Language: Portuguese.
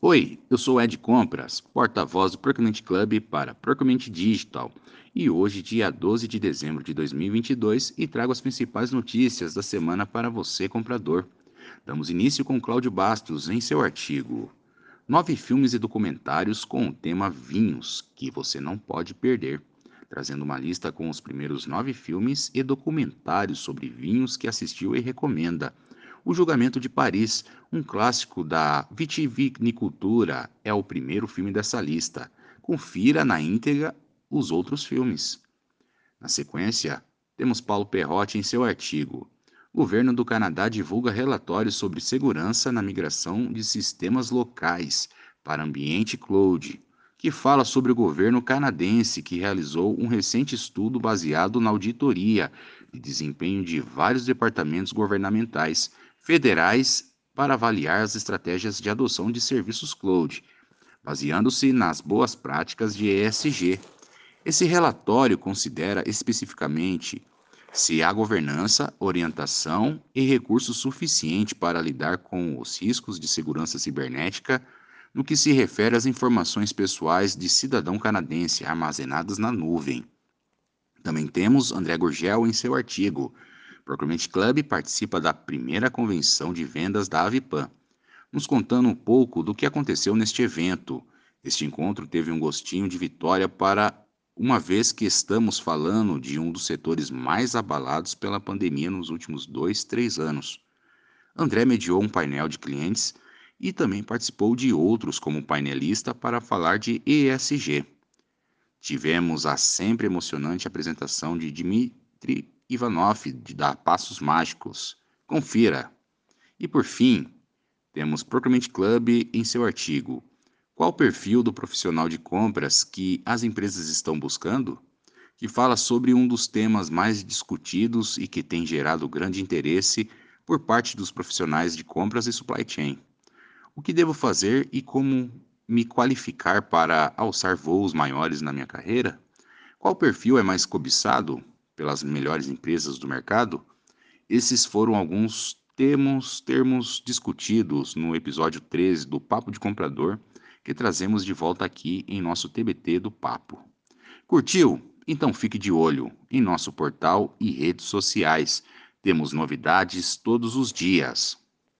Oi, eu sou Ed Compras, porta-voz do Procurement Club para Procurement Digital, e hoje, dia 12 de dezembro de 2022, e trago as principais notícias da semana para você, comprador. Damos início com Cláudio Bastos em seu artigo. Nove filmes e documentários com o tema Vinhos, que você não pode perder, trazendo uma lista com os primeiros nove filmes e documentários sobre vinhos que assistiu e recomenda. O Julgamento de Paris, um clássico da vitivinicultura, é o primeiro filme dessa lista. Confira na íntegra os outros filmes. Na sequência, temos Paulo Perrotti em seu artigo. Governo do Canadá divulga relatórios sobre segurança na migração de sistemas locais para ambiente cloud, que fala sobre o governo canadense que realizou um recente estudo baseado na auditoria de desempenho de vários departamentos governamentais federais para avaliar as estratégias de adoção de serviços cloud, baseando-se nas boas práticas de ESG. Esse relatório considera especificamente se há governança, orientação e recurso suficiente para lidar com os riscos de segurança cibernética no que se refere às informações pessoais de cidadão canadense armazenadas na nuvem. Também temos André Gurgel em seu artigo Procurement Club participa da primeira convenção de vendas da Avipan, nos contando um pouco do que aconteceu neste evento. Este encontro teve um gostinho de vitória para uma vez que estamos falando de um dos setores mais abalados pela pandemia nos últimos dois, três anos. André mediou um painel de clientes e também participou de outros como painelista para falar de ESG. Tivemos a sempre emocionante apresentação de Dmitry Ivanov da Passos Mágicos. Confira. E por fim, temos Procurement Club em seu artigo. Qual o perfil do profissional de compras que as empresas estão buscando? Que fala sobre um dos temas mais discutidos e que tem gerado grande interesse por parte dos profissionais de compras e supply chain. O que devo fazer e como me qualificar para alçar voos maiores na minha carreira? Qual perfil é mais cobiçado? pelas melhores empresas do mercado, esses foram alguns termos, termos discutidos no episódio 13 do Papo de Comprador, que trazemos de volta aqui em nosso TBT do Papo. Curtiu? Então fique de olho em nosso portal e redes sociais. Temos novidades todos os dias.